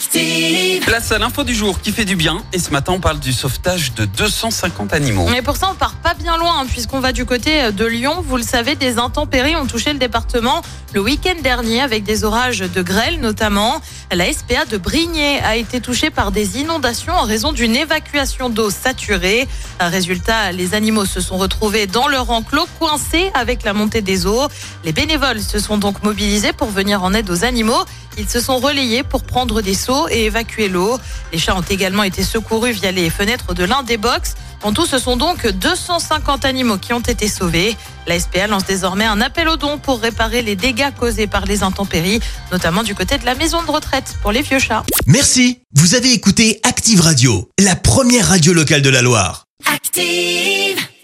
Active. Place à l'info du jour qui fait du bien. Et ce matin, on parle du sauvetage de 250 animaux. Mais pour ça, on part pas bien loin, hein, puisqu'on va du côté de Lyon. Vous le savez, des intempéries ont touché le département le week-end dernier avec des orages de grêle notamment. La SPA de Brignais a été touchée par des inondations en raison d'une évacuation d'eau saturée. Résultat, les animaux se sont retrouvés dans leur enclos coincés avec la montée des eaux. Les bénévoles se sont donc mobilisés pour venir en aide aux animaux. Ils se sont relayés pour prendre des seaux et évacuer l'eau. Les chats ont également été secourus via les fenêtres de l'un des box. En tout, ce sont donc 250 animaux qui ont été sauvés. La SPA lance désormais un appel aux dons pour réparer les dégâts causés par les intempéries, notamment du côté de la maison de retraite pour les vieux chats. Merci. Vous avez écouté Active Radio, la première radio locale de la Loire. Active.